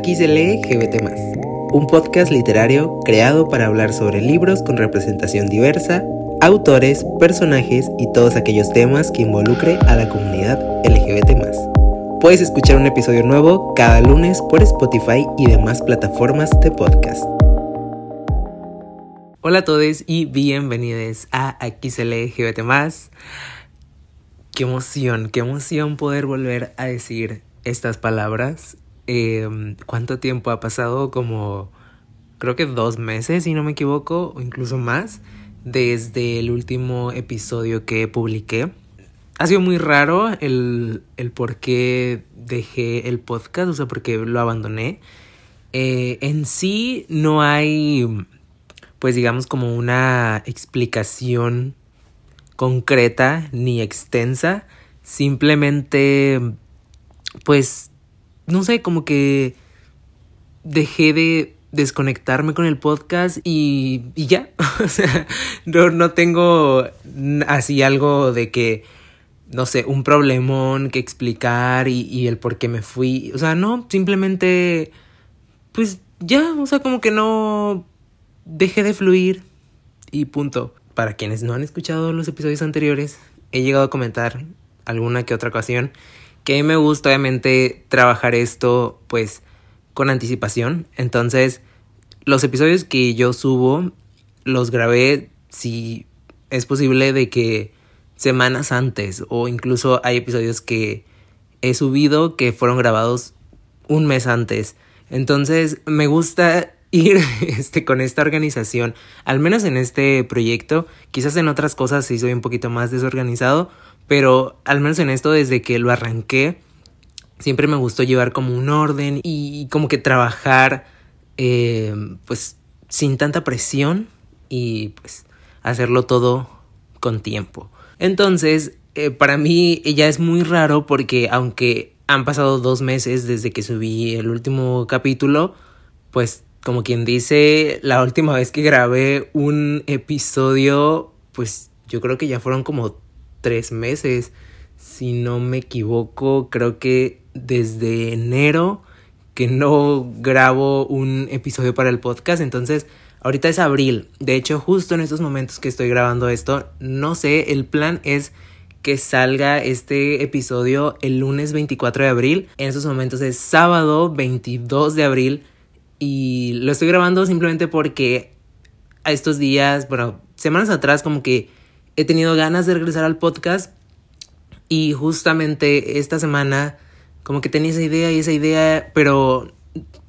Aquí se lee GBT, un podcast literario creado para hablar sobre libros con representación diversa, autores, personajes y todos aquellos temas que involucre a la comunidad LGBT. Puedes escuchar un episodio nuevo cada lunes por Spotify y demás plataformas de podcast. Hola a todos y bienvenidos a Aquí se lee GBT. Qué emoción, qué emoción poder volver a decir estas palabras Em, ¿Cuánto tiempo ha pasado? Como creo que dos meses, si no me equivoco, o incluso más, desde el último episodio que publiqué. Ha sido muy raro el, el por qué dejé el podcast, o sea, por qué lo abandoné. Eh, en sí no hay, pues digamos, como una explicación concreta ni extensa. Simplemente, pues no sé, como que dejé de desconectarme con el podcast y, y ya. o sea, no, no tengo así algo de que, no sé, un problemón que explicar y, y el por qué me fui. O sea, no, simplemente, pues ya, o sea, como que no dejé de fluir y punto. Para quienes no han escuchado los episodios anteriores, he llegado a comentar alguna que otra ocasión que me gusta obviamente trabajar esto pues con anticipación. Entonces, los episodios que yo subo los grabé si es posible de que semanas antes o incluso hay episodios que he subido que fueron grabados un mes antes. Entonces, me gusta ir este, con esta organización, al menos en este proyecto, quizás en otras cosas sí soy un poquito más desorganizado, pero al menos en esto, desde que lo arranqué, siempre me gustó llevar como un orden y como que trabajar eh, pues sin tanta presión y pues hacerlo todo con tiempo. Entonces, eh, para mí ya es muy raro porque aunque han pasado dos meses desde que subí el último capítulo, pues como quien dice, la última vez que grabé un episodio, pues yo creo que ya fueron como tres meses. Si no me equivoco, creo que desde enero que no grabo un episodio para el podcast. Entonces, ahorita es abril. De hecho, justo en estos momentos que estoy grabando esto, no sé, el plan es que salga este episodio el lunes 24 de abril. En estos momentos es sábado 22 de abril. Y lo estoy grabando simplemente porque a estos días, bueno, semanas atrás como que he tenido ganas de regresar al podcast y justamente esta semana como que tenía esa idea y esa idea, pero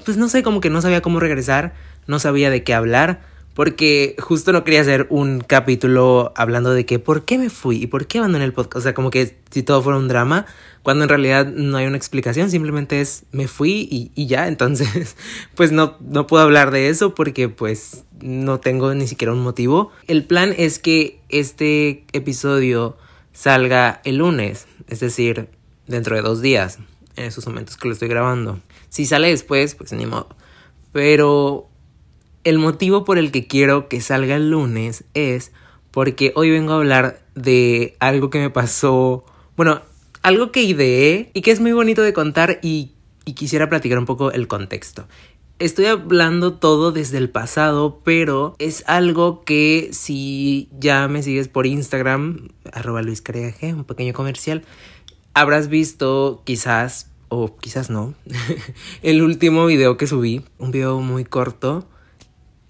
pues no sé, como que no sabía cómo regresar, no sabía de qué hablar, porque justo no quería hacer un capítulo hablando de que por qué me fui y por qué abandoné el podcast, o sea, como que si todo fuera un drama, cuando en realidad no hay una explicación, simplemente es me fui y, y ya, entonces pues no, no puedo hablar de eso porque pues no tengo ni siquiera un motivo. El plan es que este episodio salga el lunes, es decir, dentro de dos días, en esos momentos que lo estoy grabando. Si sale después, pues ni modo. Pero el motivo por el que quiero que salga el lunes es porque hoy vengo a hablar de algo que me pasó, bueno, algo que ideé y que es muy bonito de contar y, quisiera platicar un poco el contexto. Estoy hablando todo desde el pasado, pero es algo que si ya me sigues por Instagram, arroba Luis un pequeño comercial, habrás visto quizás, o quizás no, el último video que subí, un video muy corto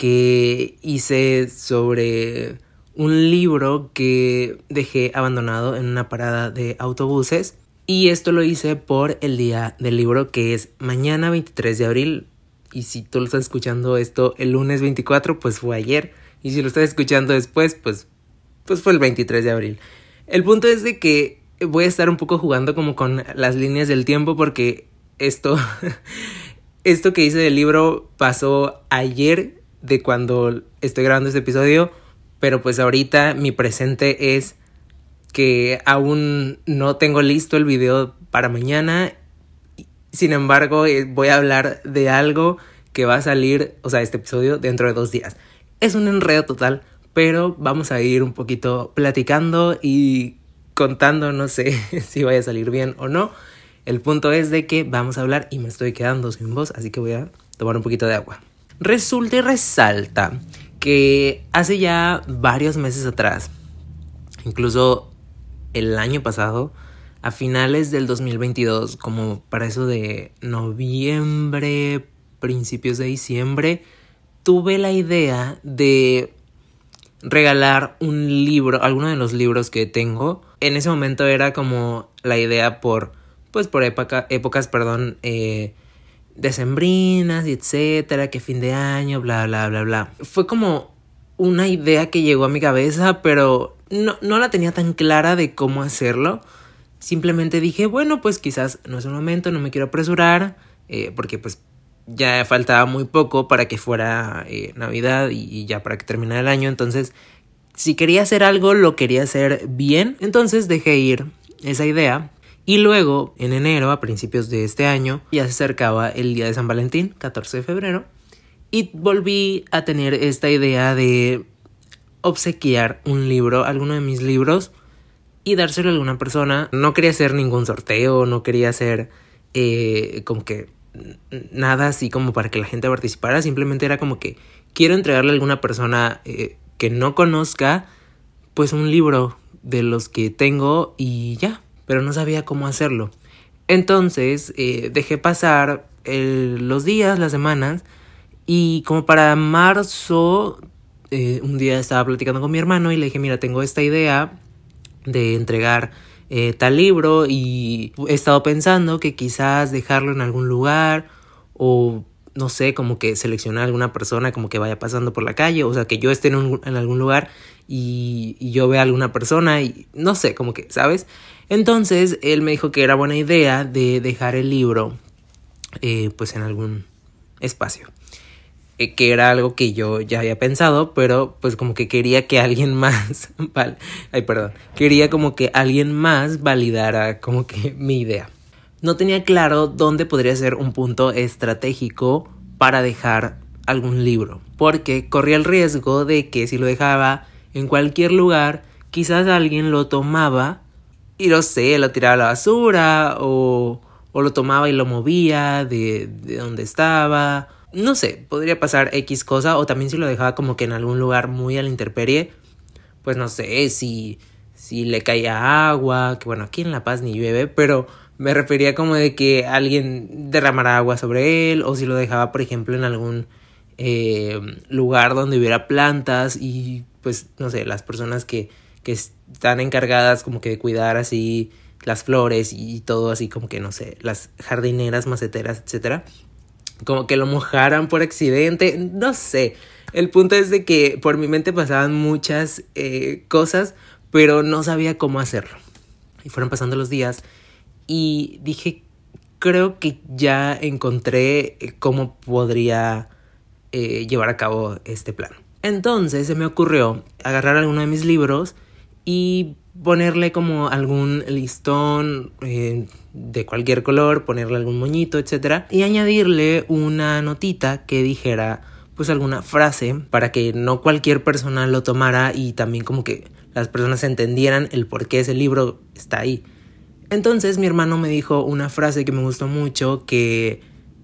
que hice sobre un libro que dejé abandonado en una parada de autobuses. Y esto lo hice por el día del libro que es mañana 23 de abril y si tú lo estás escuchando esto el lunes 24, pues fue ayer. Y si lo estás escuchando después, pues, pues fue el 23 de abril. El punto es de que voy a estar un poco jugando como con las líneas del tiempo porque esto, esto que hice del libro pasó ayer de cuando estoy grabando este episodio, pero pues ahorita mi presente es que aún no tengo listo el video para mañana sin embargo, eh, voy a hablar de algo que va a salir, o sea, este episodio dentro de dos días. Es un enredo total, pero vamos a ir un poquito platicando y contando, no sé si vaya a salir bien o no. El punto es de que vamos a hablar y me estoy quedando sin voz, así que voy a tomar un poquito de agua. Resulta y resalta que hace ya varios meses atrás, incluso el año pasado, a finales del 2022, como para eso de noviembre, principios de diciembre, tuve la idea de regalar un libro, alguno de los libros que tengo. En ese momento era como la idea por, pues por época, épocas, perdón, eh, decembrinas y etcétera, que fin de año, bla, bla, bla, bla. Fue como una idea que llegó a mi cabeza, pero no, no la tenía tan clara de cómo hacerlo. Simplemente dije, bueno, pues quizás no es un momento, no me quiero apresurar, eh, porque pues ya faltaba muy poco para que fuera eh, Navidad y, ya para que terminara el año. Entonces, si quería hacer algo, lo quería hacer bien. Entonces dejé ir esa idea. Y luego, en enero, a principios de este año, ya se acercaba el día de San Valentín, 14 de febrero. Y volví a tener esta idea de obsequiar un libro, alguno de mis libros, y dárselo a alguna persona. No quería hacer ningún sorteo, no quería hacer eh, como que nada así como para que la gente participara, simplemente era como que quiero entregarle a alguna persona eh, que no conozca pues un libro de los que tengo y ya, pero no sabía cómo hacerlo. Entonces eh, dejé pasar los días, las semanas y como para marzo eh, un día estaba platicando con mi hermano y le dije mira tengo esta idea de entregar eh, tal libro y he estado pensando que quizás dejarlo en algún lugar o no sé, como que seleccionar a alguna persona como que vaya pasando por la calle, o sea, que yo esté en, algún lugar y, y, yo vea a alguna persona y no sé, como que, ¿sabes? Entonces él me dijo que era buena idea de dejar el libro eh, pues en algún espacio. Eh, que era algo que yo ya había pensado, pero pues como que quería que alguien más, ay perdón, quería como que alguien más validara como que mi idea. No tenía claro dónde podría ser un punto estratégico para dejar algún libro, porque corría el riesgo de que si lo dejaba en cualquier lugar, quizás alguien lo tomaba y no sé, lo tiraba a la basura o, o lo tomaba y lo movía de, de donde estaba. No sé, podría pasar X cosa o también si lo dejaba como que en algún lugar muy a la intemperie, pues no sé, si, si le caía agua, que bueno, aquí en La Paz ni llueve, pero me refería como de que alguien derramara agua sobre él o si lo dejaba, por ejemplo, en algún eh, lugar donde hubiera plantas y pues no sé, las personas que, que están encargadas como que de cuidar así las flores y todo así como que no sé, las jardineras, maceteras, etcétera como que lo mojaran por accidente, no sé. El punto es de que por mi mente pasaban muchas eh, cosas, pero no sabía cómo hacerlo. Y fueron pasando los días y dije, creo que ya encontré eh, cómo podría eh, llevar a cabo este plan. Entonces se me ocurrió agarrar alguno de mis libros y ponerle como algún listón eh, de cualquier color, ponerle algún moñito, etc. Y añadirle una notita que dijera pues alguna frase para que no cualquier persona lo tomara y también como que las personas entendieran el por qué ese libro está ahí. Entonces mi hermano me dijo una frase que me gustó mucho que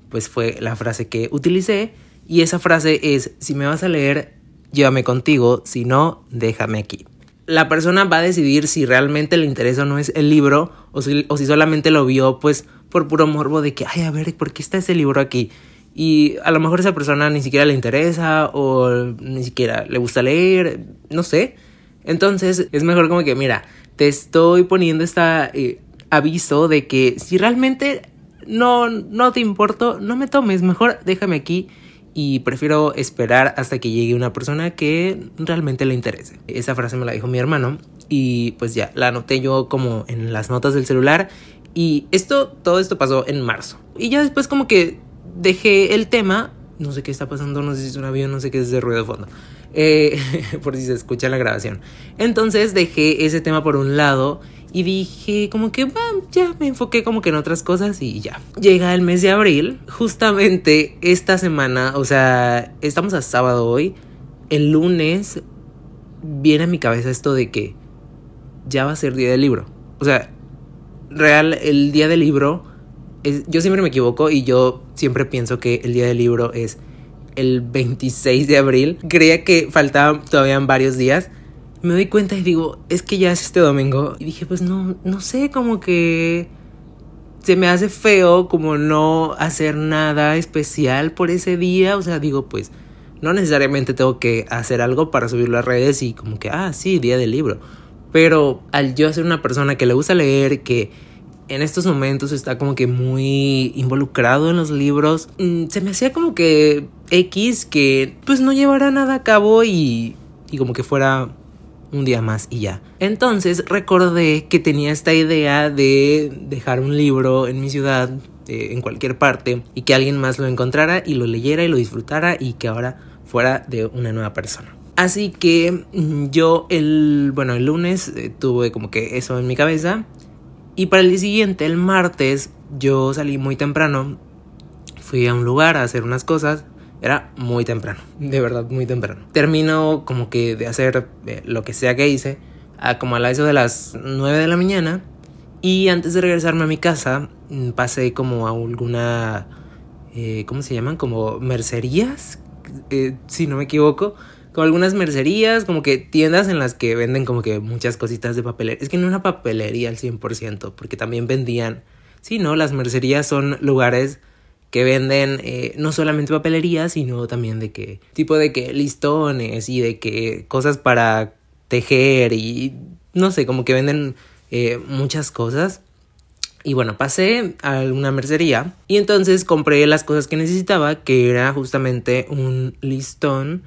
pues fue la frase que utilicé y esa frase es si me vas a leer llévame contigo, si no déjame aquí la persona va a decidir si realmente le interesa o no es el libro o si, o si solamente lo vio pues por puro morbo de que, ay, a ver, ¿por qué está ese libro aquí? Y a lo mejor esa persona ni siquiera le interesa o ni siquiera le gusta leer, no sé. Entonces es mejor como que, mira, te estoy poniendo este aviso de que si realmente no, no te importo, no me tomes, mejor déjame aquí y prefiero esperar hasta que llegue una persona que realmente le interese. Esa frase me la dijo mi hermano y pues ya la anoté yo como en las notas del celular y esto todo esto pasó en marzo. Y ya después como que dejé el tema, no sé qué está pasando, no sé si es un avión, no sé qué es ese ruido de fondo. Eh, por si se escucha la grabación. Entonces dejé ese tema por un lado y dije como que ya me enfoqué como que en otras cosas y ya. Llega el mes de abril, justamente esta semana, o sea, estamos a sábado hoy, el lunes viene a mi cabeza esto de que ya va a ser día del libro. O sea, real, el día del libro, es, yo siempre me equivoco y yo siempre pienso que el día del libro es el 26 de abril. Creía que faltaban todavía varios días. Me doy cuenta y digo, es que ya es este domingo. Y dije, pues no, no sé, como que se me hace feo como no hacer nada especial por ese día. O sea, digo, pues no necesariamente tengo que hacer algo para subirlo a redes y como que, ah, sí, día del libro. Pero al yo ser una persona que le gusta leer, que en estos momentos está como que muy involucrado en los libros, mm, se me hacía como que X que pues no llevara nada a cabo y, y como que fuera un día más y ya. Entonces recordé que tenía esta idea de dejar un libro en mi ciudad, eh, en cualquier parte, y que alguien más lo encontrara y lo leyera y lo disfrutara y que ahora fuera de una nueva persona. Así que mm, yo el, bueno, el lunes eh, tuve como que eso en mi cabeza. Y para el día siguiente, el martes, yo salí muy temprano. Fui a un lugar a hacer unas cosas. Era muy temprano, de verdad muy temprano. Termino como que de hacer eh, lo que sea que hice, a como a la eso de las 9 de la mañana. Y antes de regresarme a mi casa, mm, pasé como a alguna, eh, ¿cómo se llaman? Como mercerías, si no me equivoco como algunas mercerías, como que tiendas en las que venden como que muchas cositas de papelería. Es que no una papelería al 100%, porque también vendían, sí, ¿no? Las mercerías son lugares que venden eh, no solamente papelería, sino también de que tipo de que listones y de que cosas para tejer y no sé, como que venden eh, muchas cosas. Y bueno, pasé a una mercería y entonces compré las cosas que necesitaba, que era justamente un listón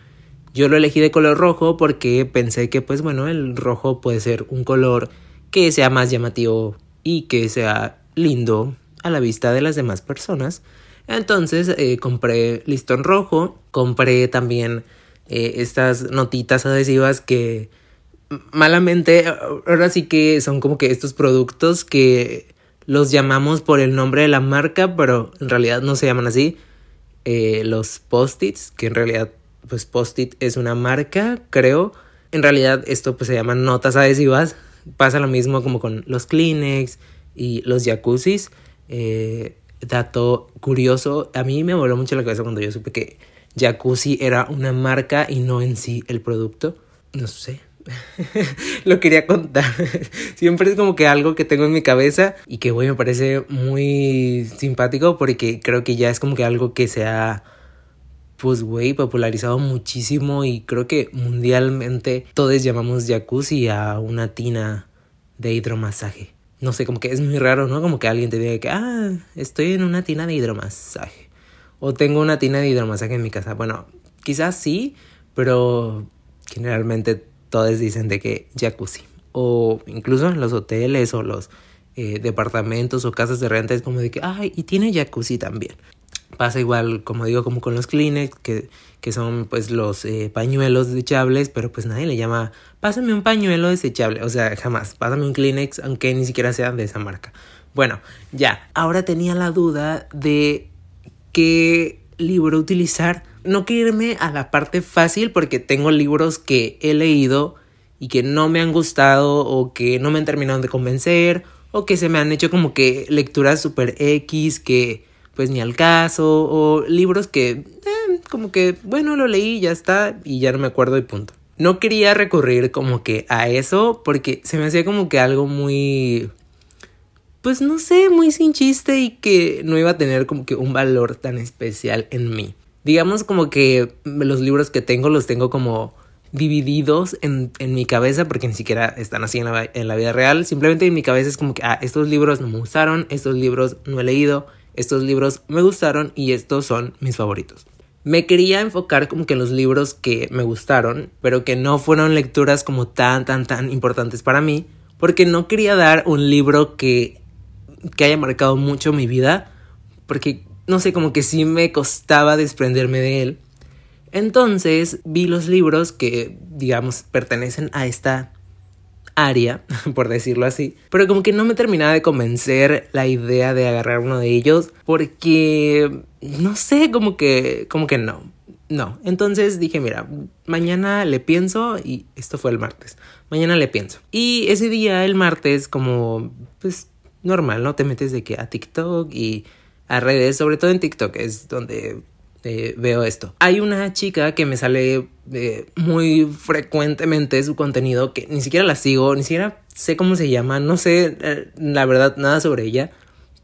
yo lo elegí de color rojo porque pensé que pues bueno, el rojo puede ser un color que sea más llamativo y que sea lindo a la vista de las demás personas. Entonces eh, compré listón rojo, compré también eh, estas notitas adhesivas que malamente ahora sí que son como que estos productos que los llamamos por el nombre de la marca, pero en realidad no se llaman así. Eh, los post-its, que en realidad pues Post-it es una marca, creo. En realidad esto pues se llaman notas adhesivas. Pasa lo mismo como con los Kleenex y los jacuzzis. Eh, dato curioso, a mí me voló mucho la cabeza cuando yo supe que jacuzzi era una marca y no en sí el producto. No sé. lo quería contar. Siempre es como que algo que tengo en mi cabeza y que, me parece muy simpático porque creo que ya es como que algo que se ha pues güey, popularizado muchísimo y creo que mundialmente todos llamamos jacuzzi a una tina de hidromasaje. No sé, como que es muy raro, ¿no? Como que alguien te diga que, ah, estoy en una tina de hidromasaje. O tengo una tina de hidromasaje en mi casa. Bueno, quizás sí, pero generalmente todos dicen de que jacuzzi. O incluso en los hoteles o los eh, departamentos o casas de renta es como de que, ay, y tiene jacuzzi también. Pasa igual, como digo, como con los Kleenex, que, que son pues los eh, pañuelos desechables, pero pues nadie le llama, pásame un pañuelo desechable, o sea, jamás, pásame un Kleenex, aunque ni siquiera sea de esa marca. Bueno, ya, ahora tenía la duda de qué libro utilizar. No quiero irme a la parte fácil porque tengo libros que he leído y que no me han gustado o que no me han terminado de convencer o que se me han hecho como que lecturas super X que pues ni al caso, o libros que eh, como que, bueno, lo leí, ya está, y ya no me acuerdo y punto. No quería recurrir como que a eso porque se me hacía como que algo muy, pues no sé, muy sin chiste y que no iba a tener como que un valor tan especial en mí. Digamos como que los libros que tengo los tengo como divididos en, en mi cabeza porque ni siquiera están así en la, en la vida real. Simplemente en mi cabeza es como que, ah, estos libros no me gustaron, estos libros no he leído, estos libros me gustaron y estos son mis favoritos. Me quería enfocar como que en los libros que me gustaron, pero que no fueron lecturas como tan, tan, tan importantes para mí, porque no quería dar un libro que, que haya marcado mucho mi vida, porque no sé, como que sí me costaba desprenderme de él. Entonces vi los libros que, digamos, pertenecen a esta área, por decirlo así. Pero como que no me terminaba de convencer la idea de agarrar uno de ellos porque no sé, como que como que no. No, entonces dije, mira, mañana le pienso y esto fue el martes. Mañana le pienso. Y ese día, el martes, como pues normal, ¿no? Te metes de que a TikTok y a redes, sobre todo en TikTok es donde eh, veo esto. Hay una chica que me sale eh, muy frecuentemente su contenido que ni siquiera la sigo, ni siquiera sé cómo se llama, no sé eh, la verdad nada sobre ella,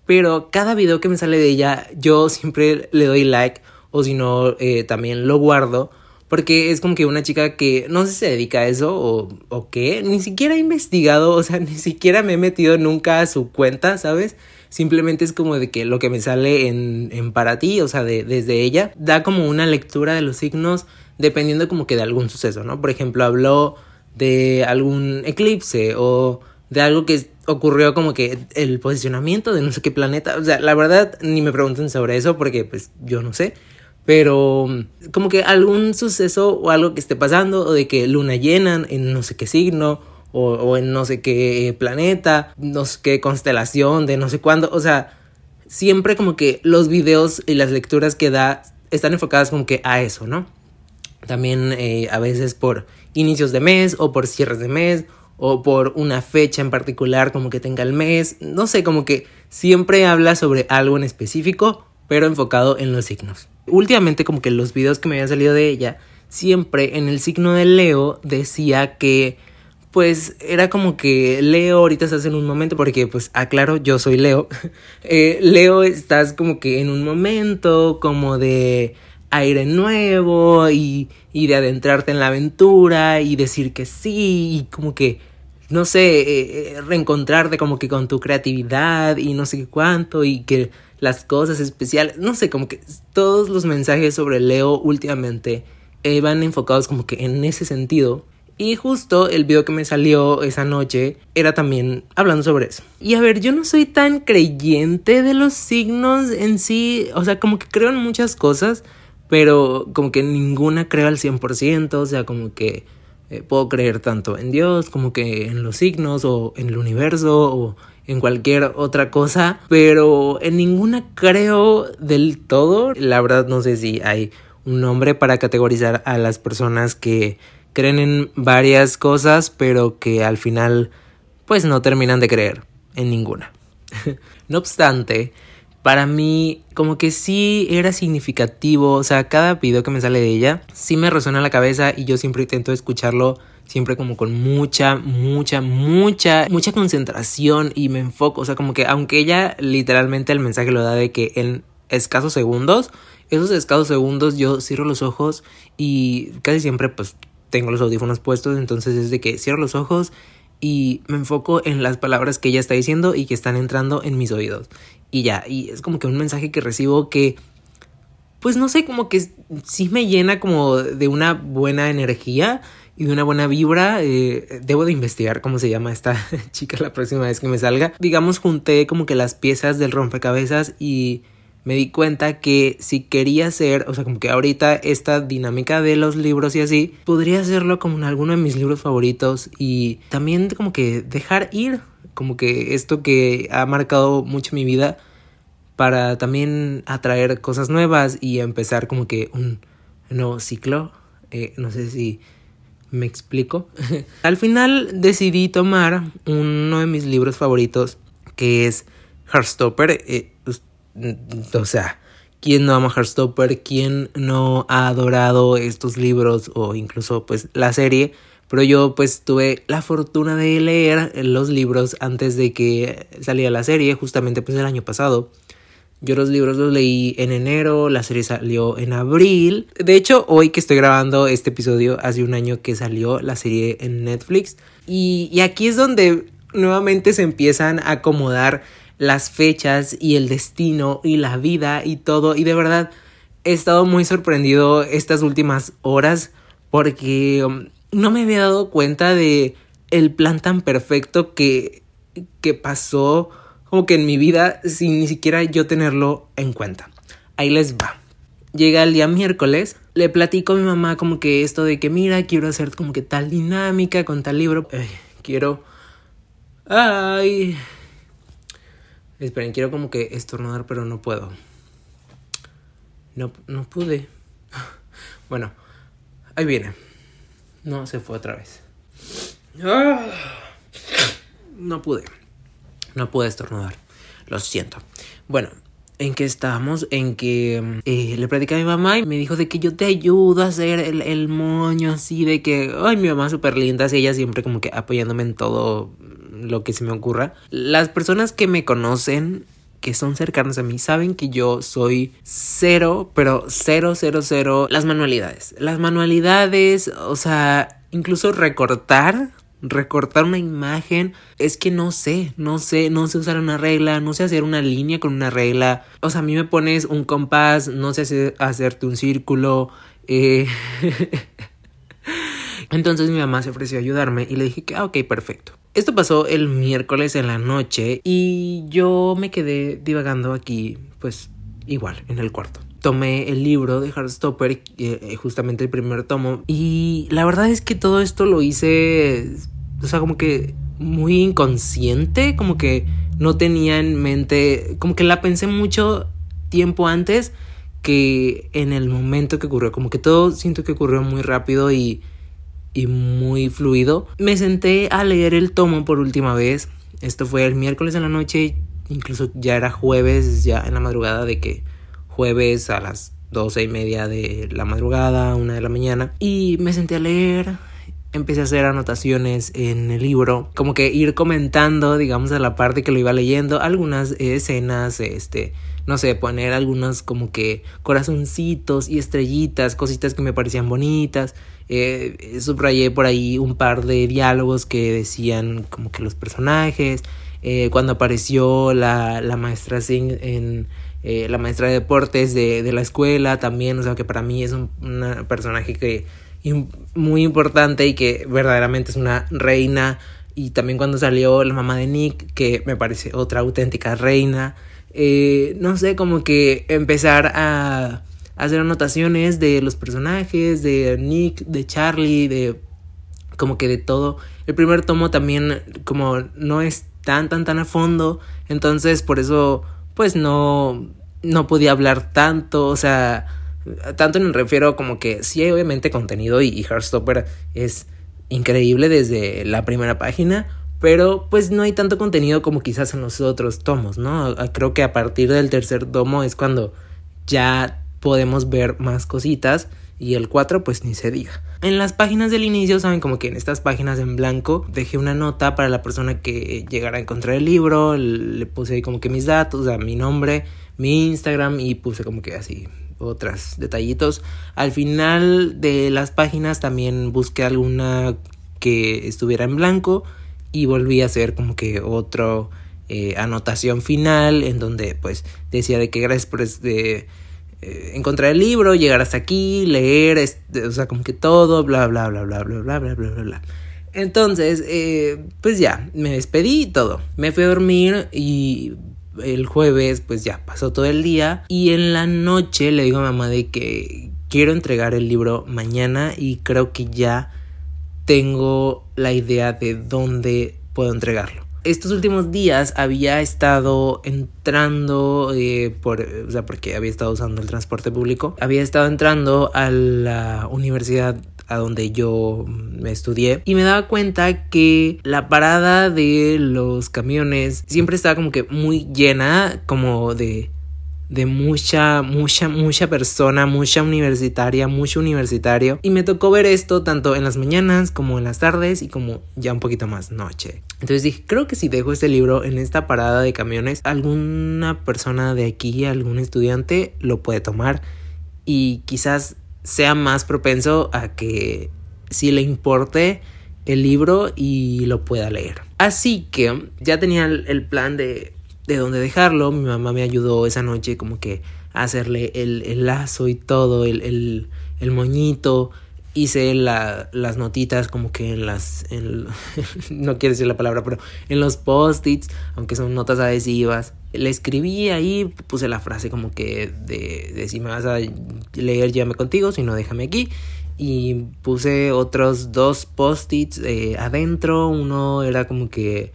pero cada video que me sale de ella yo siempre le doy like o si no también lo guardo porque es como que una chica que no sé si se dedica a eso o, o qué, ni siquiera he investigado, o sea, ni siquiera me he metido nunca a su cuenta, ¿sabes? Simplemente es como de que lo que me sale en, para ti, o sea, de, desde ella, da como una lectura de los signos dependiendo como que de algún suceso, ¿no? Por ejemplo, habló de algún eclipse o de algo que ocurrió como que el posicionamiento de no sé qué planeta. O sea, la verdad ni me pregunten sobre eso porque pues yo no sé. Pero como que algún suceso o algo que esté pasando o de que luna llena en no sé qué signo o, en no sé qué planeta, no sé qué constelación de no sé cuándo, o sea, siempre como que los videos y las lecturas que da están enfocadas como que a eso, ¿no? También eh, a veces por inicios de mes o por cierres de mes o por una fecha en particular como que tenga el mes, no sé, como que siempre habla sobre algo en específico, pero enfocado en los signos. Últimamente como que los videos que me habían salido de ella, siempre en el signo de Leo decía que pues era como que Leo ahorita estás en un momento, porque pues aclaro, yo soy Leo. Eh, Leo estás como que en un momento como de aire nuevo y, y, de adentrarte en la aventura y decir que sí y como que, no sé, eh, eh, reencontrarte como que con tu creatividad y no sé cuánto y que las cosas especiales, no sé, como que todos los mensajes sobre Leo últimamente van enfocados como que en ese sentido. Y justo el video que me salió esa noche era también hablando sobre eso. Y a ver, yo no soy tan creyente de los signos en sí, o sea, como que creo en muchas cosas, pero como que ninguna creo al 100%, o sea, como que eh, puedo creer tanto en Dios como que en los signos o en el universo o en cualquier otra cosa, pero en ninguna creo del todo. La verdad no sé si hay un nombre para categorizar a las personas que creen en varias cosas, pero que al final pues no terminan de creer en ninguna. no obstante, para mí como que sí era significativo, o sea, cada video que me sale de ella sí me resuena en la cabeza y yo siempre intento escucharlo siempre como con mucha, mucha, mucha, mucha concentración y me enfoco, o sea, como que aunque ella literalmente el mensaje lo da de que en escasos segundos, esos escasos segundos yo cierro los ojos y casi siempre pues tengo los audífonos puestos, entonces es de que cierro los ojos y me enfoco en las palabras que ella está diciendo y que están entrando en mis oídos. Y ya, y es como que un mensaje que recibo que, pues no sé, como que sí me llena como de una buena energía y de una buena vibra. Eh, debo de investigar cómo se llama esta chica la próxima vez que me salga. Digamos, junté como que las piezas del rompecabezas y me di cuenta que si quería hacer, o sea, como que ahorita esta dinámica de los libros y así, podría hacerlo como en alguno de mis libros favoritos y también como que dejar ir, como que esto que ha marcado mucho mi vida para también atraer cosas nuevas y empezar como que un nuevo ciclo. Eh, no sé si me explico. Al final decidí tomar uno de mis libros favoritos que es Heartstopper. Eh, o sea, ¿quién no ama Heartstopper? ¿Quién no ha adorado estos libros o incluso pues la serie? Pero yo pues tuve la fortuna de leer los libros antes de que saliera la serie, justamente pues el año pasado. Yo los libros los leí en enero, la serie salió en abril. De hecho, hoy que estoy grabando este episodio, hace un año que salió la serie en Netflix. Y, y aquí es donde nuevamente se empiezan a acomodar las fechas y el destino y la vida y todo. Y de verdad he estado muy sorprendido estas últimas horas porque um, no me había dado cuenta de el plan tan perfecto que, que pasó como que en mi vida sin ni siquiera yo tenerlo en cuenta. Ahí les va. Llega el día miércoles, le platico a mi mamá como que esto de que mira, quiero hacer como que tal dinámica con tal libro. quiero... Ay, Esperen, quiero como que estornudar, pero no puedo. No, no pude. Bueno, ahí viene. No, se fue otra vez. No pude. No pude estornudar. Lo siento. Bueno, en que estábamos, en que eh, le platicé a mi mamá y me dijo de que yo te ayudo a hacer el, el moño así, de que, ay, mi mamá súper linda, así ella siempre como que apoyándome en todo lo que se me ocurra. Las personas que me conocen, que son cercanas a mí, saben que yo soy cero, pero cero, cero, cero, las manualidades. Las manualidades, o sea, incluso recortar recortar una imagen, es que no sé, no sé, no sé usar una regla, no sé hacer una línea con una regla. O sea, a mí me pones un compás, no sé hacer, hacerte un círculo. Eh... Entonces mi mamá se ofreció a ayudarme y le dije que, ah, ok, perfecto. Esto pasó el miércoles en la noche y yo me quedé divagando aquí, pues igual, en el cuarto. Tomé el libro de Heartstopper, eh, eh, justamente el primer tomo, y la verdad es que todo esto lo hice, o sea, como que muy inconsciente, como que no tenía en mente, como que la pensé mucho tiempo antes que en el momento que ocurrió, como que todo siento que ocurrió muy rápido y, y muy fluido. Me senté a leer el tomo por última vez, esto fue el miércoles en la noche, incluso ya era jueves, ya en la madrugada de que jueves a las doce y media de la madrugada, una de la mañana, y me senté a leer. Empecé a hacer anotaciones en el libro, como que ir comentando, digamos, a la parte que lo iba leyendo, algunas escenas, este, no sé, poner algunos como que corazoncitos y estrellitas, cositas que me parecían bonitas. Eh, subrayé por ahí un par de diálogos que decían como que los personajes. Eh, cuando apareció la, la maestra Singh en eh, la maestra de deportes de, de, la escuela también, o sea que para mí es un personaje que muy importante y que verdaderamente es una reina. Y también cuando salió la mamá de Nick que me parece otra auténtica reina. Eh, no sé como que empezar a hacer anotaciones de los personajes de Nick de Charlie de como que de todo. El primer tomo también como no es tan tan tan a fondo. Entonces por eso pues no, no podía hablar tanto, o sea, tanto me refiero como que sí hay obviamente contenido y, Heartstopper es increíble desde la primera página, pero pues no hay tanto contenido como quizás en los otros tomos, ¿no? Creo que a partir del tercer tomo es cuando ya podemos ver más cositas y el 4 pues ni se diga. En las páginas del inicio, saben como que en estas páginas en blanco dejé una nota para la persona que llegara a encontrar el libro, le puse ahí como que mis datos, o sea, mi nombre, mi Instagram y puse como que así otros detallitos. Al final de las páginas también busqué alguna que estuviera en blanco y volví a hacer como que otro eh, anotación final en donde pues decía de que gracias por este eh, encontrar el libro, llegar hasta aquí, leer, o sea, como que todo, bla, bla, bla, bla, bla, bla, bla, bla, bla, bla. Entonces, eh, pues ya, me despedí y todo. Me fui a dormir y el jueves, pues ya, pasó todo el día. Y en la noche le digo a mamá de que quiero entregar el libro mañana y creo que ya tengo la idea de dónde puedo entregarlo estos últimos días había estado entrando eh, por, o sea, porque había estado usando el transporte público, había estado entrando a la universidad a donde yo me estudié y me daba cuenta que la parada de los camiones siempre estaba como que muy llena como de de mucha, mucha, mucha persona, mucha universitaria, mucho universitario. Y me tocó ver esto tanto en las mañanas como en las tardes y como ya un poquito más noche. Entonces dije, creo que si dejo este libro en esta parada de camiones, alguna persona de aquí, algún estudiante lo puede tomar y quizás sea más propenso a que si le importe el libro y lo pueda leer. Así que ya tenía el plan de de dónde dejarlo. Mi mamá me ayudó esa noche como que a hacerle el, lazo y todo, el, el, moñito. Hice la, las notitas como que en las... no quiero decir la palabra, pero en los post-its, aunque son notas adhesivas. Le escribí ahí, puse la frase como que de, de si me vas a leer, llame contigo, si no, déjame aquí y puse otros dos post-its eh, adentro. Uno era como que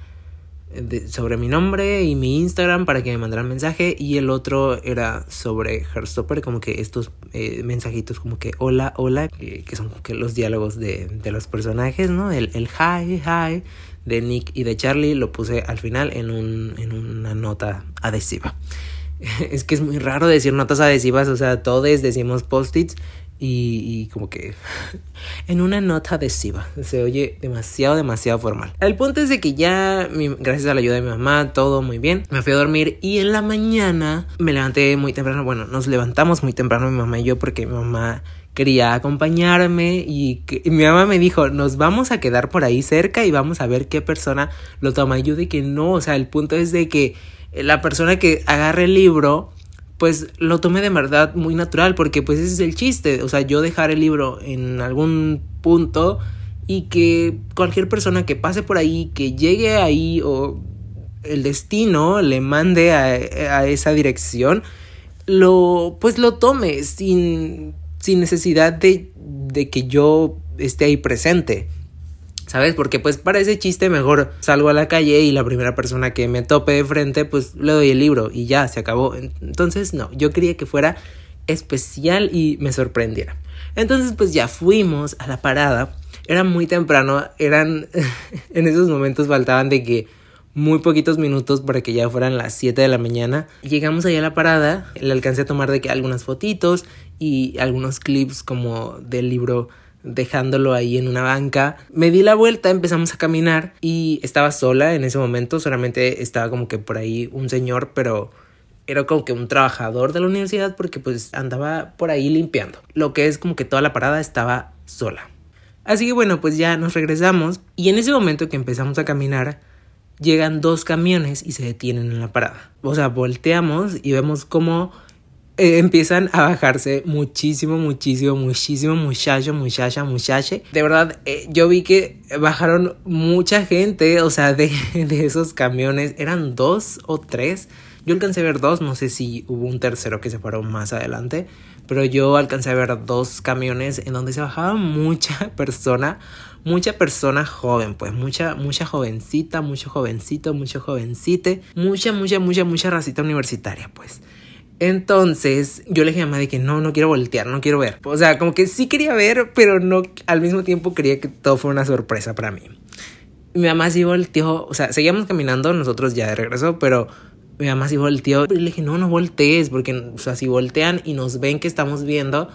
sobre mi nombre y mi Instagram para que me mandaran mensaje y el otro era sobre Heartstopper, como que estos eh, mensajitos como que hola, hola, que, son que los diálogos de, de, los personajes, ¿no? El, el hi, hi de Nick y de Charlie lo puse al final en, un, en una nota adhesiva. Es que es muy raro decir notas adhesivas, o sea, todos decimos post-its y, como que en una nota adhesiva. Se oye demasiado, demasiado formal. El punto es de que ya, gracias a la ayuda de mi mamá, todo muy bien. Me fui a dormir y en la mañana me levanté muy temprano. Bueno, nos levantamos muy temprano mi mamá y yo porque mi mamá quería acompañarme y, mi mamá me dijo, nos vamos a quedar por ahí cerca y vamos a ver qué persona lo toma. Y yo de que no, o sea, el punto es de que la persona que agarre el libro pues lo tomé de verdad muy natural porque pues ese es el chiste, o sea, yo dejar el libro en algún punto y que cualquier persona que pase por ahí, que llegue ahí o el destino le mande a, esa dirección, lo pues lo tome sin, sin necesidad de, de que yo esté ahí presente. ¿Sabes? Porque pues para ese chiste mejor salgo a la calle y la primera persona que me tope de frente pues le doy el libro y ya, se acabó. Entonces no, yo quería que fuera especial y me sorprendiera. Entonces pues ya fuimos a la parada. Era muy temprano, eran en esos momentos faltaban de que muy poquitos minutos para que ya fueran las 7 de la mañana. Llegamos allá a la parada, le alcancé a tomar de que algunas fotitos y algunos clips como del libro dejándolo ahí en una banca. Me di la vuelta, empezamos a caminar y estaba sola en ese momento, solamente estaba como que por ahí un señor, pero era como que un trabajador de la universidad porque pues andaba por ahí limpiando. Lo que es como que toda la parada estaba sola. Así que bueno, pues ya nos regresamos y en ese momento que empezamos a caminar, llegan dos camiones y se detienen en la parada. O sea, volteamos y vemos como eh, empiezan a bajarse muchísimo, muchísimo, muchísimo muchacho, muchacha, muchache. De verdad, eh, yo vi que bajaron mucha gente, o sea, de, de esos camiones. Eran dos o tres. Yo alcancé a ver dos, no sé si hubo un tercero que se paró más adelante, pero yo alcancé a ver dos camiones en donde se bajaba mucha persona, mucha persona joven, pues mucha, mucha jovencita, mucho jovencito, mucho jovencite, mucha, mucha, mucha, mucha racita universitaria, pues. Entonces yo le dije a mamá de que no, no quiero voltear, no quiero ver. O sea, como que sí quería ver, pero no al mismo tiempo quería que todo fuera una sorpresa para mí. Mi mamá sí volteó, o sea, seguíamos caminando nosotros ya de regreso, pero mi mamá sí volteó. Y le dije, no, no voltees, porque, o si voltean y nos ven que estamos viendo,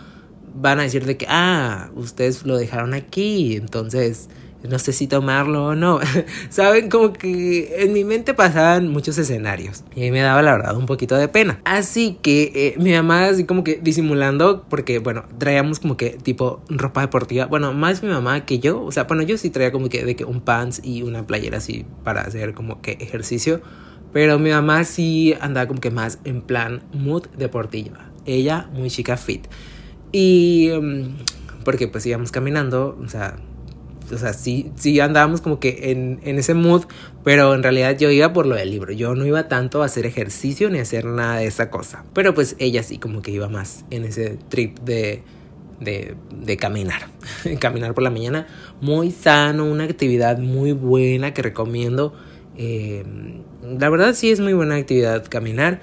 van a decir de que, ah, ustedes lo dejaron aquí, entonces no sé si tomarlo o no. Saben, como que en mi mente pasaban muchos escenarios y me daba la verdad un poquito de pena. Así que eh, mi mamá así como que disimulando, porque bueno, traíamos como que tipo ropa deportiva. Bueno, más mi mamá que yo. O sea, bueno, yo sí traía como que de que un pants y una playera así para hacer como que ejercicio. Pero mi mamá sí andaba como que más en plan mood deportiva. Ella muy chica fit. Y... Mm, porque pues íbamos caminando, o sea, o sea, sí, sí andábamos como que en, en, ese mood, pero en realidad yo iba por lo del libro. Yo no iba tanto a hacer ejercicio ni a hacer nada de esa cosa. Pero pues ella sí como que iba más en ese trip de, de, de caminar. caminar por la mañana. Muy sano, una actividad muy buena que recomiendo. Eh, la verdad sí es muy buena actividad caminar.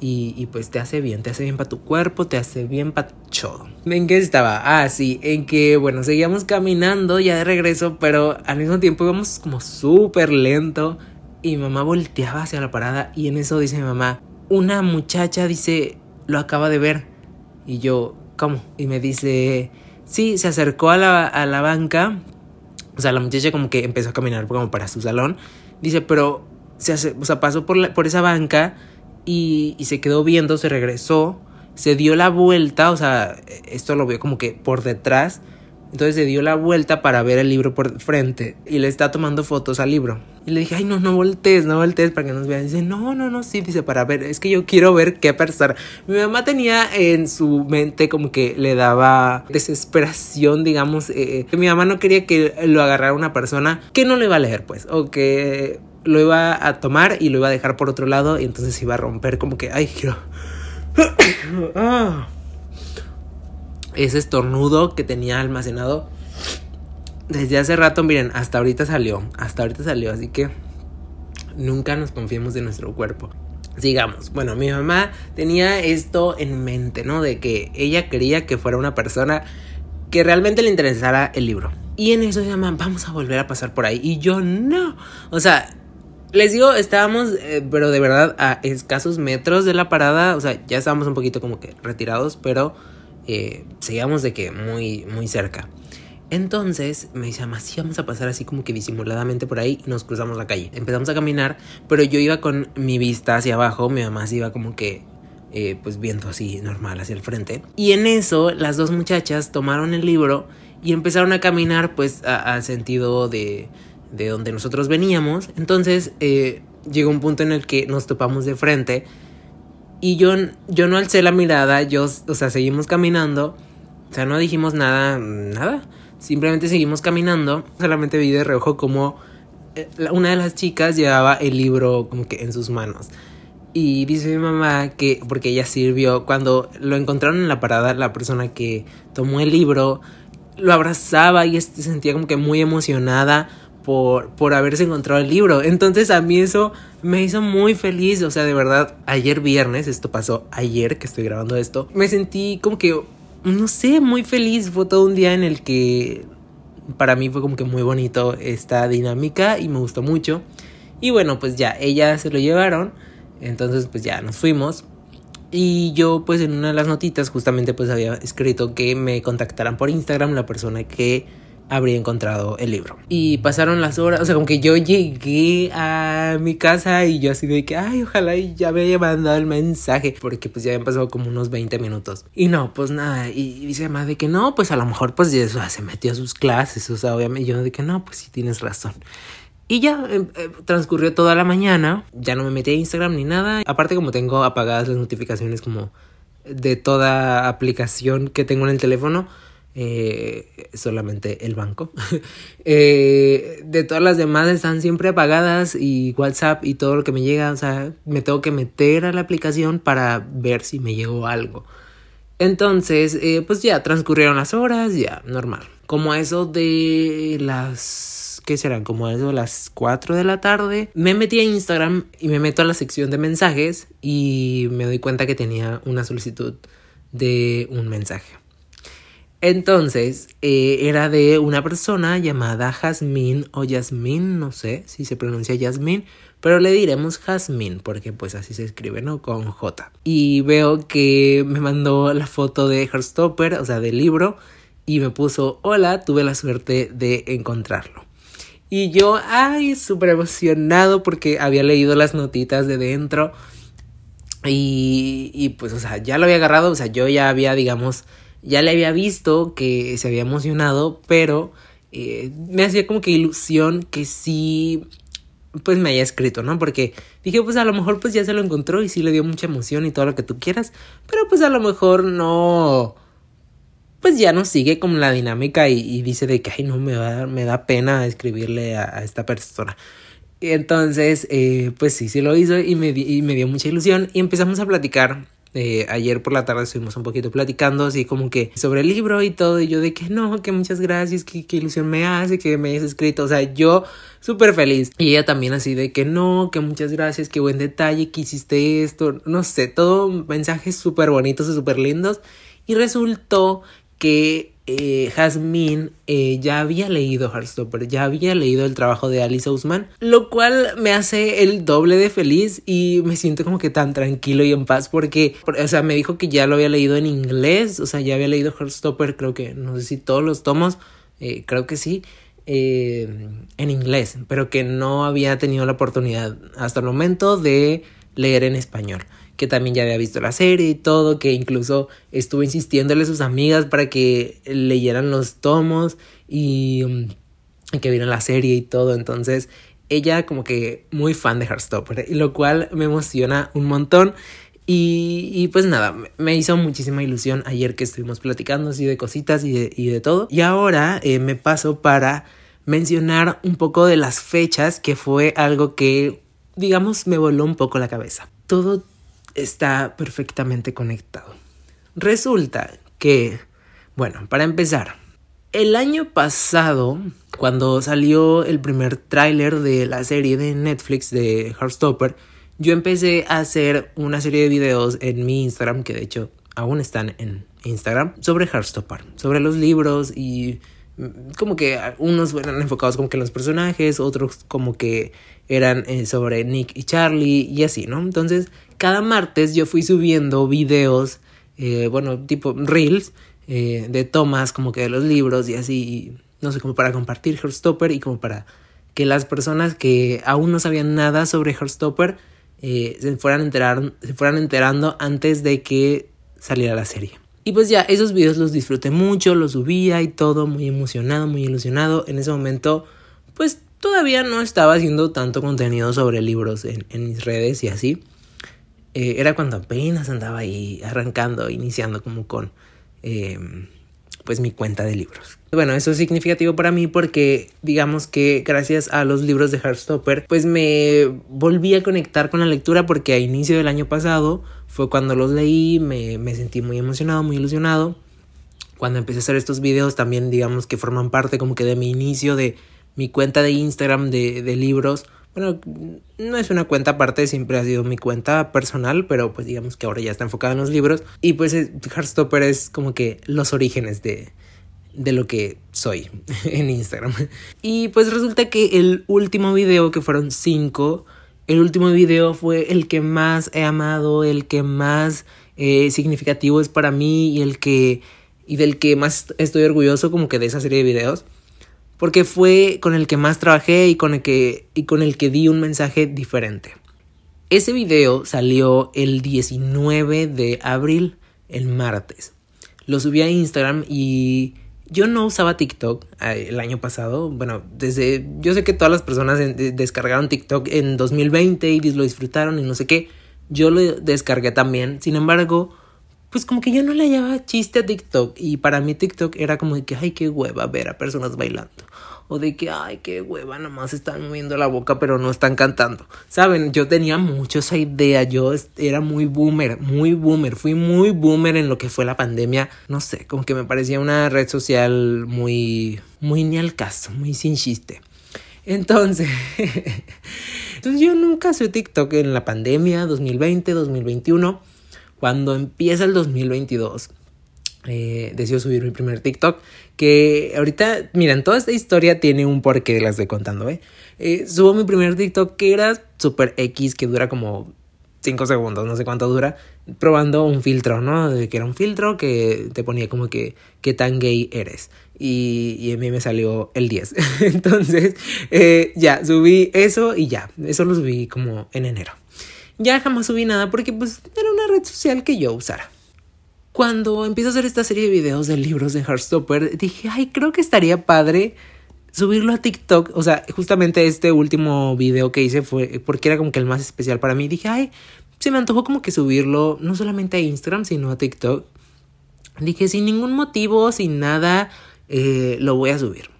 Y, y, pues te hace bien, te hace bien para tu cuerpo, te hace bien para todo. ¿En qué estaba? Ah, sí, en que, bueno, seguíamos caminando ya de regreso, pero al mismo tiempo íbamos como súper lento. Y mi mamá volteaba hacia la parada y en eso dice mi mamá, una muchacha dice, lo acaba de ver. Y yo, ¿cómo? Y me dice, sí, se acercó a la, a la banca. O sea, la muchacha como que empezó a caminar como para su salón. Dice, pero, se hace, o sea, pasó por, la, por esa banca y, se quedó viendo, se regresó, se dio la vuelta, o sea, esto lo veo como que por detrás. Entonces se dio la vuelta para ver el libro por frente y le está tomando fotos al libro. Y le dije, ay, no, no voltees, no voltees para que nos vean. dice, no, no, no, sí, dice, para ver, es que yo quiero ver qué persona. Mi mamá tenía en su mente como que le daba desesperación, digamos, eh, que mi mamá no quería que lo agarrara una persona que no le iba a leer, pues, o que lo iba a tomar y lo iba a dejar por otro lado y entonces iba a romper como que, ay, quiero... Ah. Ese estornudo que tenía almacenado desde hace rato, miren, hasta ahorita salió, hasta ahorita salió, así que nunca nos confiemos de nuestro cuerpo. Sigamos. Bueno, mi mamá tenía esto en mente, ¿no? De que ella quería que fuera una persona que realmente le interesara el libro. Y en eso llaman, vamos a volver a pasar por ahí. Y yo no. O sea, les digo, estábamos, eh, pero de verdad, a escasos metros de la parada. O sea, ya estábamos un poquito como que retirados, pero eh, seguíamos de que muy, muy cerca. Entonces me dice, mamá, sí, vamos a pasar así como que disimuladamente por ahí y nos cruzamos la calle. Empezamos a caminar, pero yo iba con mi vista hacia abajo, mi mamá se iba como que, eh, pues viendo así normal hacia el frente. Y en eso las dos muchachas tomaron el libro y empezaron a caminar pues al sentido de, de donde nosotros veníamos. Entonces eh, llegó un punto en el que nos topamos de frente y yo, yo no alcé la mirada, yo, o sea, seguimos caminando, o sea, no dijimos nada, nada. Simplemente seguimos caminando. Solamente vi de reojo como eh, una de las chicas llevaba el libro como que en sus manos. Y dice mi mamá que, porque ella sirvió, cuando lo encontraron en la parada, la persona que tomó el libro lo abrazaba y se sentía como que muy emocionada por, por haberse encontrado el libro. Entonces a mí eso me hizo muy feliz. O sea, de verdad, ayer viernes, esto pasó ayer que estoy grabando esto, me sentí como que no sé, muy feliz. Fue todo un día en el que para mí fue como que muy bonito esta dinámica y me gustó mucho. Y bueno, pues ya, ellas se lo llevaron. Entonces pues ya nos fuimos. Y yo pues en una de las notitas justamente pues había escrito que me contactaran por Instagram la persona que habría encontrado el libro. Y pasaron las horas, o sea, como que yo llegué a mi casa y yo así de que, ay, ojalá ya me haya mandado el mensaje, porque pues ya habían pasado como unos 20 minutos. Y no, pues nada, y, dice más de que no, pues a lo mejor pues ya se metió a sus clases, o sea, obviamente yo de que no, pues sí tienes razón. Y ya em, eh, transcurrió toda la mañana, ya no me metí a Instagram ni nada, aparte como tengo apagadas las notificaciones como de toda aplicación que tengo en el teléfono, eh, solamente el banco. Eh, de todas las demás están siempre apagadas y WhatsApp y todo lo que me llega, o sea, me tengo que meter a la aplicación para ver si me llegó algo. Entonces, eh, pues ya transcurrieron las horas, ya, normal. Como eso de las... ¿Qué serán? Como eso de las 4 de la tarde. Me metí a Instagram y me meto a la sección de mensajes y me doy cuenta que tenía una solicitud de un mensaje. Entonces, eh, era de una persona llamada Jasmine o Yasmin, no sé si se pronuncia Yasmin, pero le diremos Jasmine porque pues así se escribe, ¿no? Con J. Y veo que me mandó la foto de Heartstopper, o sea, del libro, y me puso, hola, tuve la suerte de encontrarlo. Y yo, ay, súper emocionado porque había leído las notitas de dentro. Y, y pues, o sea, ya lo había agarrado, o sea, yo ya había, digamos, ya le había visto que se había emocionado, pero eh, me hacía como que ilusión que sí, pues me haya escrito, ¿no? Porque dije, pues a lo mejor pues ya se lo encontró y sí le dio mucha emoción y todo lo que tú quieras, pero pues a lo mejor no, pues ya no sigue como la dinámica y, dice de que, ay, no, me, va, me da pena escribirle a, esta persona. Entonces, eh, pues sí, sí lo hizo y me, y me dio mucha ilusión y empezamos a platicar eh, ayer por la tarde estuvimos un poquito platicando así como que sobre el libro y todo y yo de que no, que muchas gracias, que, que ilusión me hace que me hayas escrito, o sea, yo súper feliz. Y ella también así de que no, que muchas gracias, que buen detalle, que hiciste esto, no sé, todo mensajes súper bonitos y súper lindos. Y resultó que eh, Jasmine eh, ya había leído Heartstopper, ya había leído el trabajo de Alice Ousman, lo cual me hace el doble de feliz y me siento como que tan tranquilo y en paz porque, o sea, me dijo que ya lo había leído en inglés, o sea, ya había leído Heartstopper, creo que, no sé si todos los tomos, eh, creo que sí, eh, en inglés, pero que no había tenido la oportunidad hasta el momento de leer en español que también ya había visto la serie y todo, que incluso estuvo insistiéndole a sus amigas para que leyeran los tomos y, mm, que vieran la serie y todo. Entonces, ella como que muy fan de Heartstopper, lo cual me emociona un montón. Y, pues nada, me hizo muchísima ilusión ayer que estuvimos platicando así de cositas y de, y de todo. Y ahora eh, me paso para mencionar un poco de las fechas, que fue algo que, digamos, me voló un poco la cabeza. Todo está perfectamente conectado. Resulta que, bueno, para empezar, El año pasado, cuando salió el primer tráiler de la serie de Netflix de Heartstopper, yo empecé a hacer una serie de videos en mi Instagram, que de hecho aún están en Instagram, sobre Heartstopper, sobre los libros y mm, como que unos eran enfocados como que en los personajes, otros como que eran eh, sobre Nick y Charlie y así, ¿no? Entonces, cada martes yo fui subiendo videos, eh, bueno, tipo reels, eh, de tomas como que de los libros y así, no sé, como para compartir Heartstopper y como para que las personas que aún no sabían nada sobre Heartstopper eh, se, fueran enterar, se fueran enterando antes de que saliera la serie. Y pues ya, esos videos los disfruté mucho, los subía y todo, muy emocionado, muy ilusionado. En ese momento, pues todavía no estaba haciendo tanto contenido sobre libros en mis redes y así. Eh, era cuando apenas andaba ahí arrancando, iniciando como con Em, pues mi cuenta de libros. Bueno, eso es significativo para mí porque digamos que gracias a los libros de Heartstopper pues me volví a conectar con la lectura porque a inicio del año pasado fue cuando los leí, me, me sentí muy emocionado, muy ilusionado. Cuando empecé a hacer estos videos también digamos que forman parte como que de mi inicio de mi cuenta de Instagram de, de libros bueno, no es una cuenta aparte, siempre ha sido mi cuenta personal, pero pues digamos que ahora ya está enfocada en los libros. Y pues eh, Heartstopper es como que los orígenes de, de lo que soy en Instagram. Y pues resulta que el último video, que fueron cinco, el último video fue el que más he amado, el que más eh, significativo es para mí y el que y del que más estoy orgulloso como que de esa serie de videos porque fue con el que más trabajé y con el que, y con el que di un mensaje diferente. Ese video salió el 19 de abril, el martes. Lo subí a Instagram y yo no usaba TikTok eh, el año pasado. Bueno, desde. Yo sé que todas las personas descargaron TikTok en 2020 y lo disfrutaron y no sé qué. Yo lo descargué también. Sin embargo, pues como que yo no le hallaba chiste a TikTok. Y para mí TikTok era como de que, ay, qué hueva ver a personas bailando o de que, ay, qué hueva, nomás están moviendo la boca pero no están cantando. Saben, yo tenía mucho esa idea, yo era muy boomer, muy boomer, fui muy boomer en lo que fue la pandemia, no sé, como que me parecía una red social muy, muy ni al caso, muy sin chiste. Entonces, entonces yo nunca soy TikTok en la pandemia 2020, 2021. Cuando empieza el 2022, eh, subir mi primer TikTok. Que ahorita, miren, toda esta historia tiene un porqué las de contando, ¿eh? ¿eh? Subo mi primer TikTok que era super X, que dura como 5 segundos, no sé cuánto dura, probando un filtro, ¿no? Que era un filtro que te ponía como que qué tan gay eres. Y, y a mí me salió el 10. Entonces, eh, ya, subí eso y ya. Eso lo subí como en enero. Ya jamás subí nada porque pues era una red social que yo usara. Cuando empiezo a hacer esta serie de videos de libros de Heartstopper, dije, ay, creo que estaría padre subirlo a TikTok. O sea, justamente este último video que hice fue porque era como que el más especial para mí. Dije, ay, se me antojó como que subirlo no solamente a Instagram, sino a TikTok. Dije, sin ningún motivo, sin nada, eh, lo voy a subir.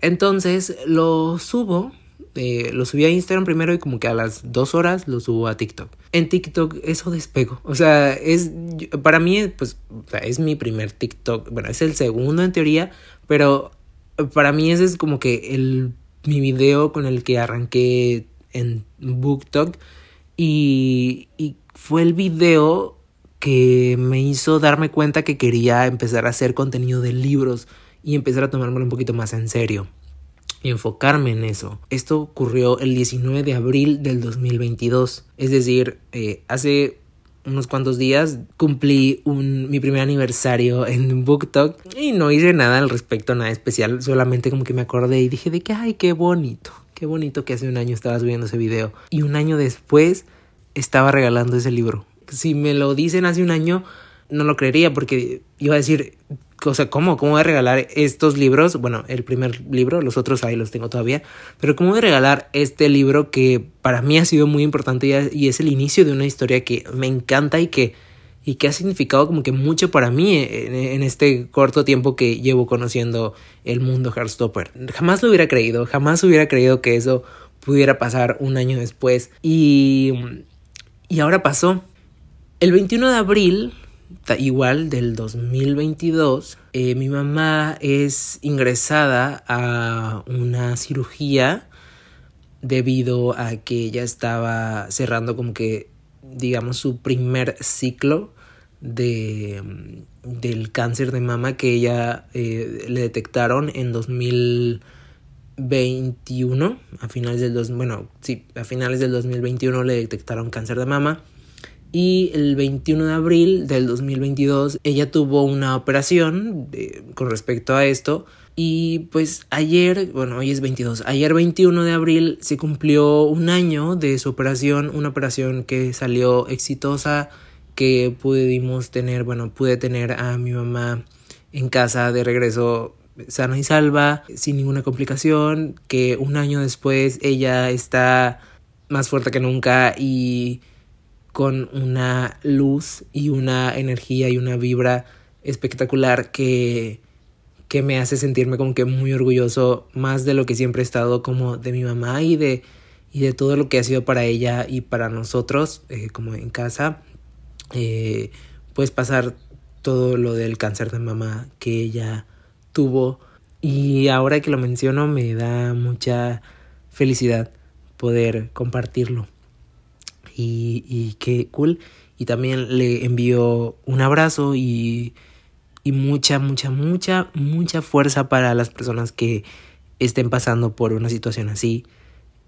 Entonces lo subo eh, lo subí a Instagram primero y como que a las dos horas lo subo a TikTok. En TikTok eso despego. O sea, es para mí, pues, es mi primer TikTok. Bueno, es el segundo en teoría, pero para mí ese es como que el, mi video con el que arranqué en BookTok. Y, y fue el video que me hizo darme cuenta que quería empezar a hacer contenido de libros y empezar a tomármelo un poquito más en serio y enfocarme en eso. Esto ocurrió el 19 de abril del 2022, es decir, eh, hace unos cuantos días cumplí mi primer aniversario en BookTok y no hice nada al respecto, nada especial, solamente como que me acordé y dije de que, ay, qué bonito, qué bonito que hace un año estabas viendo ese video y un año después estaba regalando ese libro. Si me lo dicen hace un año, no lo creería porque iba a decir, o sea, ¿cómo? ¿Cómo voy a regalar estos libros? Bueno, el primer libro, los otros ahí los tengo todavía, pero ¿cómo voy a regalar este libro que para mí ha sido muy importante y es el inicio de una historia que me encanta y que, y que ha significado como que mucho para mí en, este corto tiempo que llevo conociendo el mundo Heartstopper? Jamás lo hubiera creído, jamás hubiera creído que eso pudiera pasar un año después y, y ahora pasó. El 21 de abril igual del 2022, eh, mi mamá es ingresada a una cirugía debido a que ella estaba cerrando como que, digamos, su primer ciclo de, del cáncer de mama que ella eh, le detectaron en 2021, a finales del dos, bueno, sí, a finales del 2021 le detectaron cáncer de mama y el 21 de abril del 2022 ella tuvo una operación con respecto a esto. Y pues ayer, bueno, hoy es 22, ayer 21 de abril se cumplió un año de su operación, una operación que salió exitosa, que pudimos tener, bueno, pude tener a mi mamá en casa de regreso sana y salva, sin ninguna complicación, que un año después ella está más fuerte que nunca y con una luz y una energía y una vibra espectacular que, que me hace sentirme como que muy orgulloso más de lo que siempre he estado como de mi mamá y de, y de todo lo que ha sido para ella y para nosotros eh, como en casa eh, pues pasar todo lo del cáncer de mamá que ella tuvo. Y ahora que lo menciono me da mucha felicidad poder compartirlo y, qué cool. Y también le envío un abrazo y, y mucha, mucha, mucha, mucha fuerza para las personas que estén pasando por una situación así.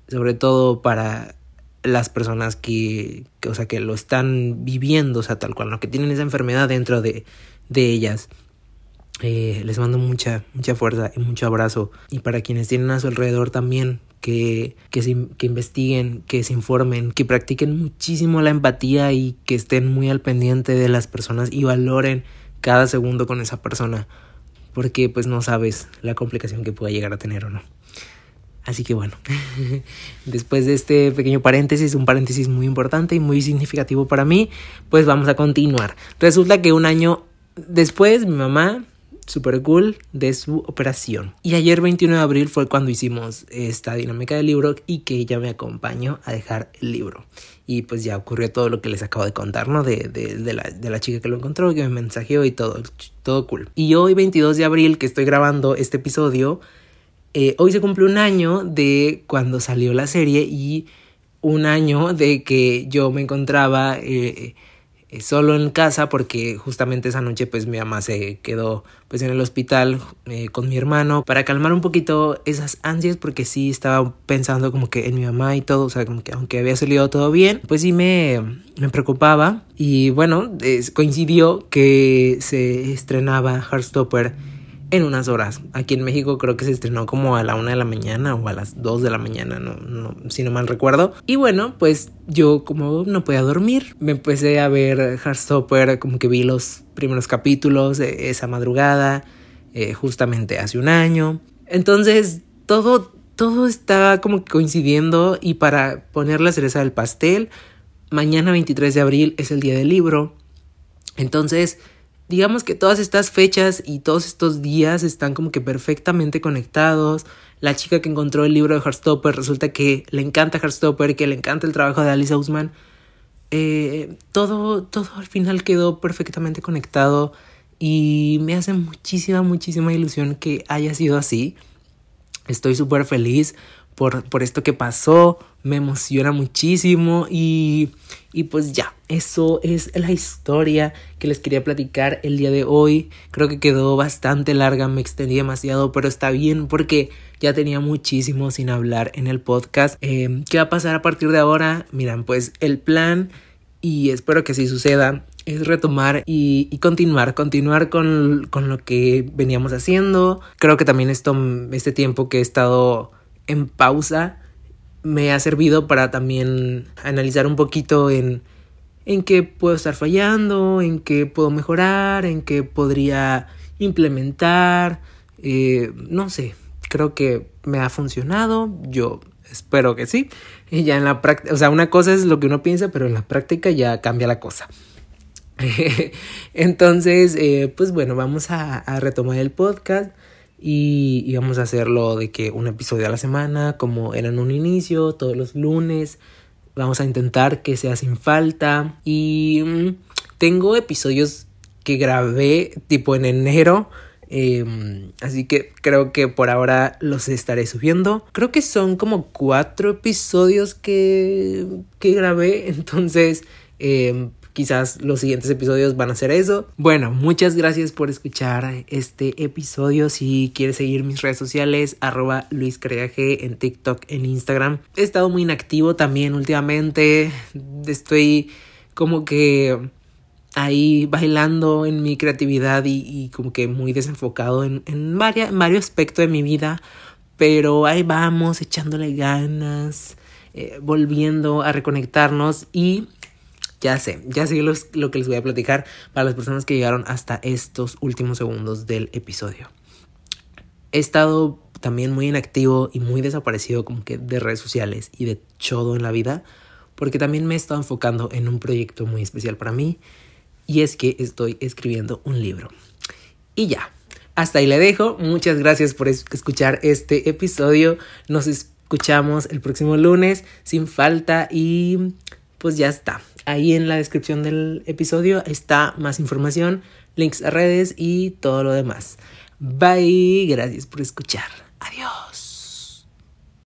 Sobre todo para las personas que, que, o sea, que lo están viviendo, o sea, tal cual, ¿no? que tienen esa enfermedad dentro de, de ellas. Eh, les mando mucha, mucha fuerza y mucho abrazo. Y para quienes tienen a su alrededor también, que, que, investiguen, que se informen, que practiquen muchísimo la empatía y que estén muy al pendiente de las personas y valoren cada segundo con esa persona. Porque pues no sabes la complicación que pueda llegar a tener o no. Así que bueno, después de este pequeño paréntesis, un paréntesis muy importante y muy significativo para mí, pues vamos a continuar. Resulta que un año después mi mamá super cool de su operación. Y ayer 21 de abril fue cuando hicimos esta dinámica del libro y que ella me acompañó a dejar el libro. Y pues ya ocurrió todo lo que les acabo de contar, ¿no? De, de, la, de la, chica que lo encontró, que me mensajeó y todo, todo cool. Y hoy 22 de abril que estoy grabando este episodio, eh, hoy se cumple un año de cuando salió la serie y un año de que yo me encontraba... Eh, solo en casa porque justamente esa noche pues mi mamá se quedó pues en el hospital eh, con mi hermano para calmar un poquito esas ansias porque sí estaba pensando como que en mi mamá y todo, o sea, como que aunque había salido todo bien, pues sí me, me preocupaba. Y bueno, coincidió que se estrenaba Heartstopper en unas horas. Aquí en México creo que se estrenó como a la una de la mañana o a las dos de la mañana, no, no, si no mal recuerdo. Y bueno, pues yo como no podía dormir, me empecé a ver Heartstopper, como que vi los primeros capítulos esa madrugada, eh, justamente hace un año. Entonces todo, todo está como coincidiendo y para poner la cereza del pastel, mañana 23 de abril es el día del libro. Entonces, digamos que todas estas fechas y todos estos días están como que perfectamente conectados. La chica que encontró el libro de Heartstopper resulta que le encanta Heartstopper, que le encanta el trabajo de Alice Ousman. Eh, todo, todo al final quedó perfectamente conectado y me hace muchísima, muchísima ilusión que haya sido así. Estoy súper feliz por, por esto que pasó, me emociona muchísimo y, y pues ya, eso es la historia que les quería platicar el día de hoy. Creo que quedó bastante larga, me extendí demasiado, pero está bien porque ya tenía muchísimo sin hablar en el podcast. Eh, ¿Qué va a pasar a partir de ahora? Miran, pues el plan, y espero que así suceda, es retomar y, y, continuar, continuar con, con lo que veníamos haciendo. Creo que también esto, este tiempo que he estado en pausa me ha servido para también analizar un poquito en, en qué puedo estar fallando, en qué puedo mejorar, en qué podría implementar. Eh, no sé, creo que me ha funcionado. Yo espero que sí. Y ya en la práctica, o sea, una cosa es lo que uno piensa, pero en la práctica ya cambia la cosa. Entonces, eh, pues bueno, vamos a, a retomar el podcast y, vamos a hacerlo de que un episodio a la semana, como era en un inicio, todos los lunes. Vamos a intentar que sea sin falta. Y mm, tengo episodios que grabé tipo en enero. Em, así que creo que por ahora los estaré subiendo. Creo que son como cuatro episodios que, que grabé. Entonces, eh, Quizás los siguientes episodios van a ser eso. Bueno, muchas gracias por escuchar este episodio. Si quieres seguir mis redes sociales, arroba Luis en TikTok, en Instagram. He estado muy inactivo también últimamente. Estoy como que ahí bailando en mi creatividad y, como que muy desenfocado en, varios aspectos de mi vida. Pero ahí vamos, echándole ganas, eh, volviendo a reconectarnos y ya sé, ya sé lo que les voy a platicar para las personas que llegaron hasta estos últimos segundos del episodio. He estado también muy inactivo y muy desaparecido como que de redes sociales y de todo en la vida, porque también me he estado enfocando en un proyecto muy especial para mí, y es que estoy escribiendo un libro. Y ya, hasta ahí le dejo. Muchas gracias por escuchar este episodio. Nos escuchamos el próximo lunes sin falta y pues ya está. Ahí en la descripción del episodio está más información, links a redes y todo lo demás. Bye, gracias por escuchar. Adiós.